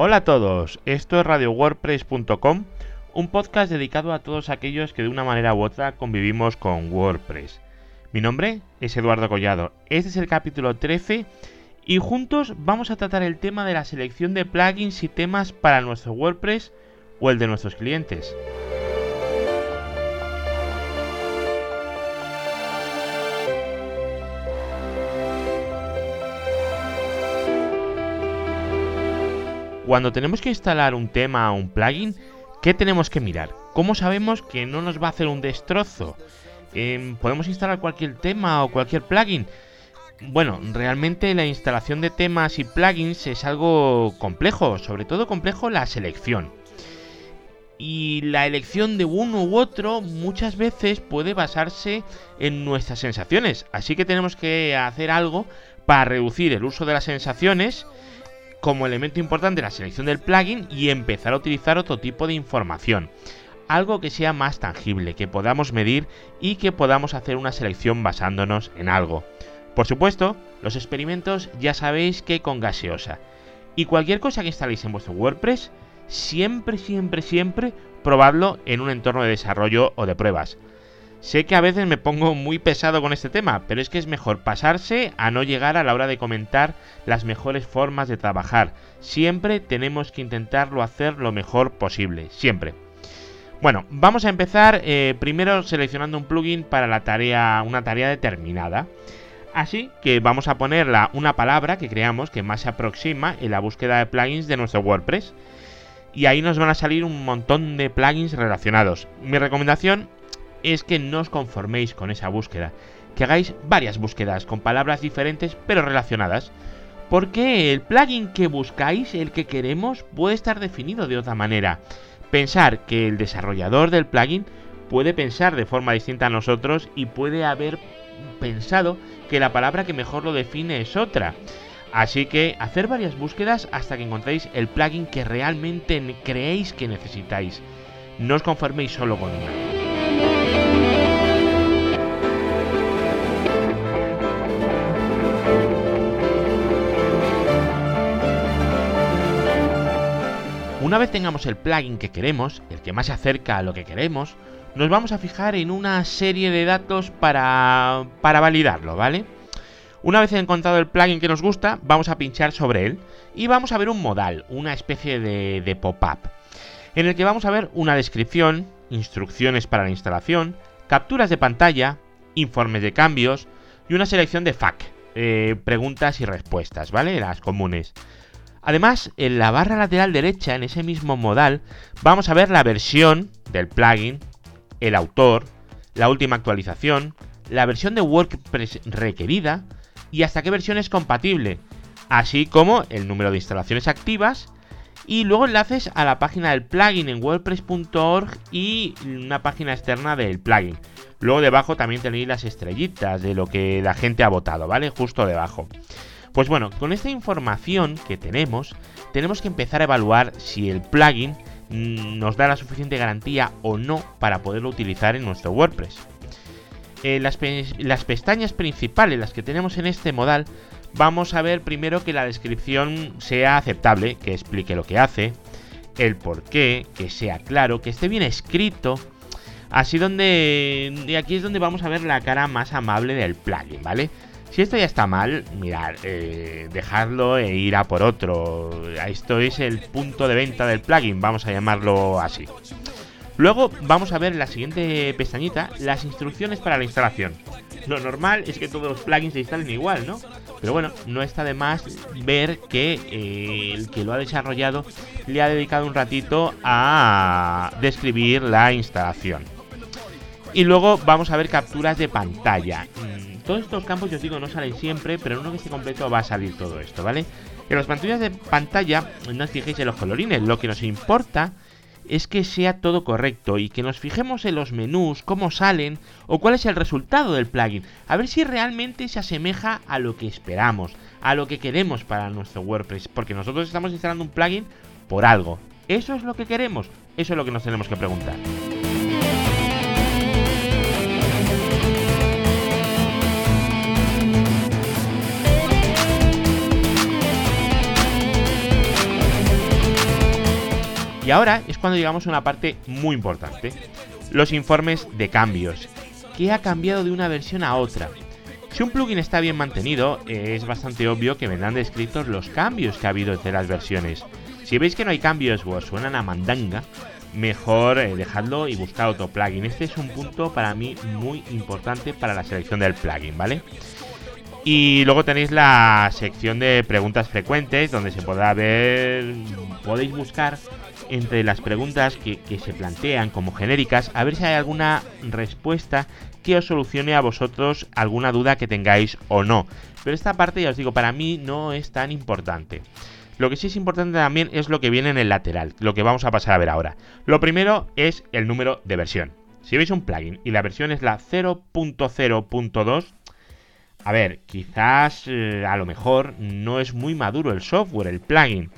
Hola a todos, esto es radiowordpress.com, un podcast dedicado a todos aquellos que de una manera u otra convivimos con WordPress. Mi nombre es Eduardo Collado, este es el capítulo 13 y juntos vamos a tratar el tema de la selección de plugins y temas para nuestro WordPress o el de nuestros clientes. Cuando tenemos que instalar un tema o un plugin, ¿qué tenemos que mirar? ¿Cómo sabemos que no nos va a hacer un destrozo? Em, ¿Podemos instalar cualquier tema o cualquier plugin? Bueno, realmente la instalación de temas y plugins es algo complejo, sobre todo complejo la selección. Y la elección de uno u otro muchas veces puede basarse en nuestras sensaciones, así que tenemos que hacer algo para reducir el uso de las sensaciones como elemento importante la selección del plugin y empezar a utilizar otro tipo de información. Algo que sea más tangible, que podamos medir y que podamos hacer una selección basándonos en algo. Por supuesto, los experimentos ya sabéis que con gaseosa. Y cualquier cosa que instaléis en vuestro WordPress, siempre, siempre, siempre probadlo en un entorno de desarrollo o de pruebas. Sé que a veces me pongo muy pesado con este tema, pero es que es mejor pasarse a no llegar a la hora de comentar las mejores formas de trabajar. Siempre tenemos que intentarlo hacer lo mejor posible, siempre. Bueno, vamos a empezar eh, primero seleccionando un plugin para la tarea, una tarea determinada. Así que vamos a ponerla una palabra que creamos que más se aproxima en la búsqueda de plugins de nuestro WordPress. Y ahí nos van a salir un montón de plugins relacionados. Mi recomendación es que no os conforméis con esa búsqueda, que hagáis varias búsquedas con palabras diferentes pero relacionadas, porque el plugin que buscáis, el que queremos, puede estar definido de otra manera. Pensar que el desarrollador del plugin puede pensar de forma distinta a nosotros y puede haber pensado que la palabra que mejor lo define es otra. Así que hacer varias búsquedas hasta que encontréis el plugin que realmente creéis que necesitáis. No os conforméis solo con una. Una vez tengamos el plugin que queremos, el que más se acerca a lo que queremos, nos vamos a fijar en una serie de datos para, para validarlo, ¿vale? Una vez encontrado el plugin que nos gusta, vamos a pinchar sobre él y vamos a ver un modal, una especie de, de pop-up, en el que vamos a ver una descripción, instrucciones para la instalación, capturas de pantalla, informes de cambios y una selección de FAQ, eh, preguntas y respuestas, ¿vale? Las comunes. Además, en la barra lateral derecha, en ese mismo modal, vamos a ver la versión del plugin, el autor, la última actualización, la versión de WordPress requerida y hasta qué versión es compatible, así como el número de instalaciones activas y luego enlaces a la página del plugin en wordpress.org y una página externa del plugin. Luego debajo también tenéis las estrellitas de lo que la gente ha votado, ¿vale? Justo debajo. Pues bueno, con esta información que tenemos, tenemos que empezar a evaluar si el plugin mm, nos da la suficiente garantía o no para poderlo utilizar en nuestro WordPress. Eh, las, pestañas principales, las que tenemos en este modal, vamos a ver primero que la descripción sea aceptable, que explique lo que hace, el por qué, que sea claro, que esté bien escrito. Así donde. Y aquí es donde vamos a ver la cara más amable del plugin, ¿vale? Si esto ya está mal, mirad, eh, dejadlo e ir a por otro. Esto es el punto de venta del plugin, vamos a llamarlo así. Luego vamos a ver en la siguiente pestañita las instrucciones para la instalación. Lo normal es que todos los plugins se instalen igual, ¿no? Pero bueno, no está de más ver que eh, el que lo ha desarrollado le ha dedicado un ratito a describir la instalación. Y luego vamos a ver capturas de pantalla. Todos estos campos, yo digo, no salen siempre, pero en uno que esté completo va a salir todo esto, ¿vale? En las pantallas de pantalla no os fijéis en los colorines, lo que nos importa es que sea todo correcto y que nos fijemos en los menús, cómo salen o cuál es el resultado del plugin. A ver si realmente se asemeja a lo que esperamos, a lo que queremos para nuestro WordPress. Porque nosotros estamos instalando un plugin por algo. ¿Eso es lo que queremos? Eso es lo que nos tenemos que preguntar. Y ahora es cuando llegamos a una parte muy importante. Los informes de cambios. ¿Qué ha cambiado de una versión a otra? Si un plugin está bien mantenido, es bastante obvio que vendrán descritos los cambios que ha habido entre las versiones. Si veis que no hay cambios o os suenan a mandanga, mejor eh, dejadlo y buscar otro plugin. Este es un punto para mí muy importante para la selección del plugin, ¿vale? Y luego tenéis la sección de preguntas frecuentes, donde se podrá ver, podéis buscar entre las preguntas que, se plantean como genéricas, a ver si hay alguna respuesta que os solucione a vosotros alguna duda que tengáis o no. Pero esta parte, ya os digo, para mí no es tan importante. Lo que sí es importante también es lo que viene en el lateral, lo que vamos a pasar a ver ahora. Lo primero es el número de versión. Si veis un plugin y la versión es la 0.0.2, a ver, quizás eh, a lo mejor no es muy maduro el software, el plugin.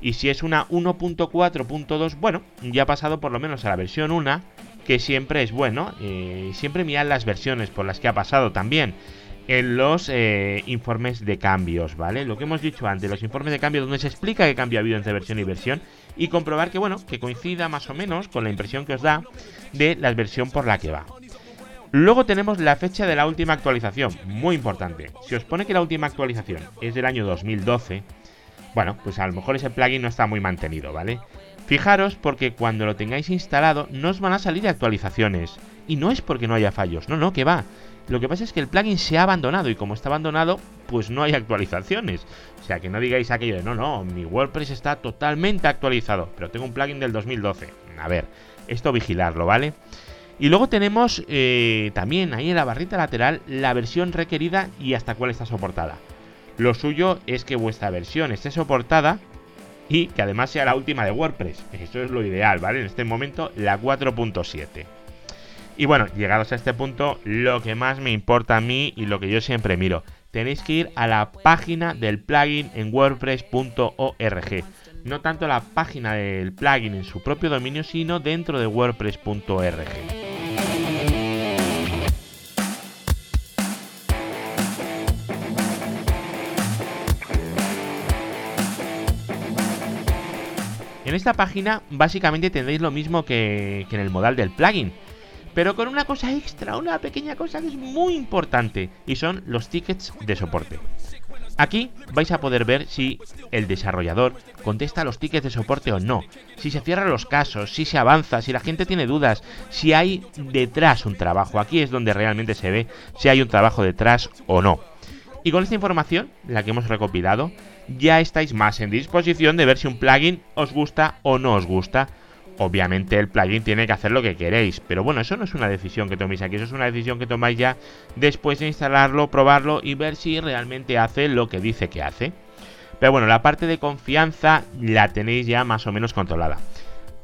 Y si es una 1.4.2, bueno, ya ha pasado por lo menos a la versión 1, que siempre es bueno. Eh, siempre mirad las versiones por las que ha pasado también en los eh, informes de cambios, ¿vale? Lo que hemos dicho antes, los informes de cambio donde se explica qué cambio ha habido entre versión y versión y comprobar que, bueno, que coincida más o menos con la impresión que os da de la versión por la que va. Luego tenemos la fecha de la última actualización, muy importante. Si os pone que la última actualización es del año 2012, bueno, pues a lo mejor ese plugin no está muy mantenido, ¿vale? Fijaros porque cuando lo tengáis instalado no os van a salir actualizaciones. Y no es porque no haya fallos, no, no, que va. Lo que pasa es que el plugin se ha abandonado y como está abandonado, pues no hay actualizaciones. O sea, que no digáis aquello de no, no, mi WordPress está totalmente actualizado, pero tengo un plugin del 2012. A ver, esto vigilarlo, ¿vale? Y luego tenemos eh, también ahí en la barrita lateral la versión requerida y hasta cuál está soportada. Lo suyo es que vuestra versión esté soportada y que además sea la última de WordPress. Eso es lo ideal, ¿vale? En este momento la 4.7. Y bueno, llegados a este punto, lo que más me importa a mí y lo que yo siempre miro, tenéis que ir a la página del plugin en wordpress.org. No tanto la página del plugin en su propio dominio, sino dentro de wordpress.org. esta página básicamente tendréis lo mismo que, que en el modal del plugin pero con una cosa extra, una pequeña cosa que es muy importante, y son los tickets de soporte. Aquí vais a poder ver si el desarrollador contesta los tickets de soporte o no, si se cierran los casos, si se avanza, si la gente tiene dudas, si hay detrás un trabajo. Aquí es donde realmente se ve si hay un trabajo detrás o no. Y con esta información, la que hemos recopilado, ya estáis más en disposición de ver si un plugin os gusta o no os gusta Obviamente el plugin tiene que hacer lo que queréis, pero bueno, eso no es una decisión que toméis aquí, eso es una decisión que tomáis ya después de instalarlo, probarlo y ver si realmente hace lo que dice que hace. Pero bueno, la parte de confianza la tenéis ya más o menos controlada.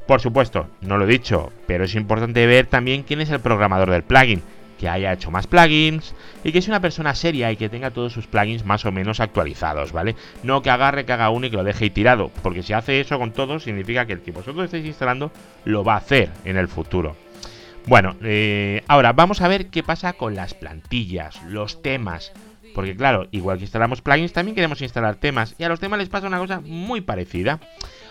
Por supuesto, no lo he dicho, pero es importante ver también quién es el programador del plugin que haya hecho más plugins y que sea una persona seria y que tenga todos sus plugins más o menos actualizados, ¿vale? No que agarre, que haga uno y que lo deje tirado, porque si hace eso con todos significa que el que vosotros estáis instalando lo va a hacer en el futuro. Bueno, eh, ahora vamos a ver qué pasa con las plantillas, los temas. Porque claro, igual que instalamos plugins, también queremos instalar temas. Y a los temas les pasa una cosa muy parecida.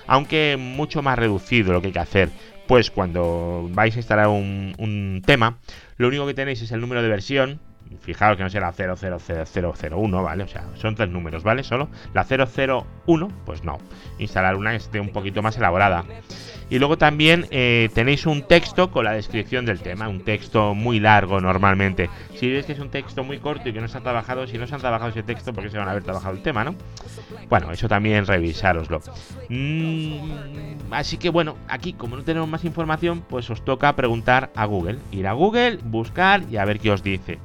Aunque mucho más reducido lo que hay que hacer. Pues cuando vais a instalar un tema, lo único que tenéis es el número de versión. Fijaos que no será 000001, ¿vale? O sea, son tres números, ¿vale? Solo la 001, pues no. Instalar una que esté un poquito más elaborada. Y luego también eh, tenéis un texto con la descripción del tema, un texto muy largo normalmente. Si veis que es un texto muy corto y que no se ha trabajado, si no se han trabajado ese texto, porque se van a haber trabajado el tema, ¿no? Bueno, eso también revisároslo. Mm, así que bueno, aquí como no tenemos más información, pues os toca preguntar a Google. Ir a Google, buscar y a ver qué os dice.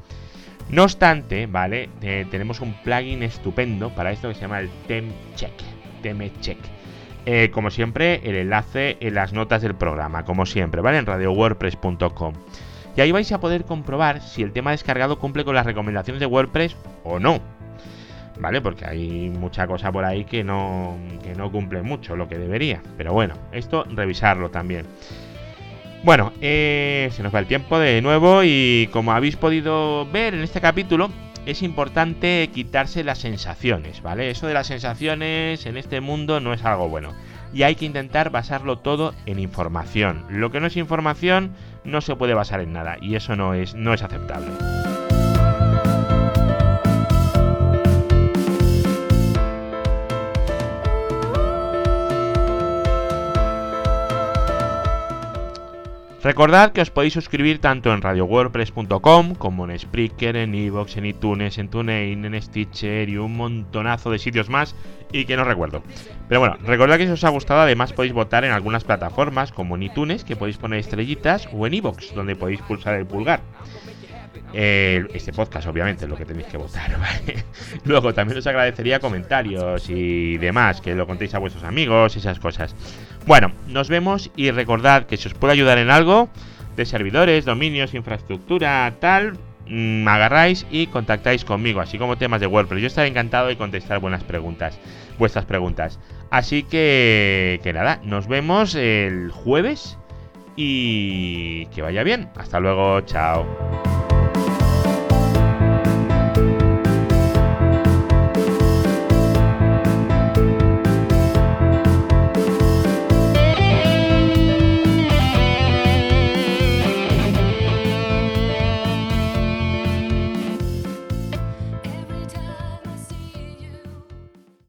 No obstante, ¿vale? Eh, tenemos un plugin estupendo para esto que se llama el TemCheck. TemCheck eh, como siempre, el enlace en las notas del programa, como siempre, ¿vale? En radiowordpress.com. Y ahí vais a poder comprobar si el tema descargado cumple con las recomendaciones de WordPress o no. ¿Vale? Porque hay mucha cosa por ahí que no, que no cumple mucho lo que debería. Pero bueno, esto revisarlo también. Bueno, eh, se nos va el tiempo de nuevo y como habéis podido ver en este capítulo, es importante quitarse las sensaciones, ¿vale? Eso de las sensaciones en este mundo no es algo bueno. y hay que intentar basarlo todo en información. Lo que no es información no se puede basar en nada y eso no es, no es aceptable. Recordad que os podéis suscribir tanto en radiowordpress.com como en Spreaker, en Evox, en iTunes, en TuneIn, en Stitcher y un montonazo de sitios más y que no recuerdo. Pero bueno, recordad que si os ha gustado además podéis votar en algunas plataformas como en iTunes que podéis poner estrellitas o en Evox donde podéis pulsar el pulgar. Este podcast, obviamente, es lo que tenéis que votar, Luego también os agradecería comentarios y demás, que lo contéis a vuestros amigos y esas cosas. Bueno, nos vemos y recordad que si os puedo ayudar en algo de servidores, dominios, infraestructura, tal, me mm, agarráis y contactáis conmigo, así como temas de WordPress. Yo estaré encantado de contestar buenas preguntas, vuestras preguntas. Así que, que nada, nos vemos el jueves y que vaya bien. Hasta luego, chao.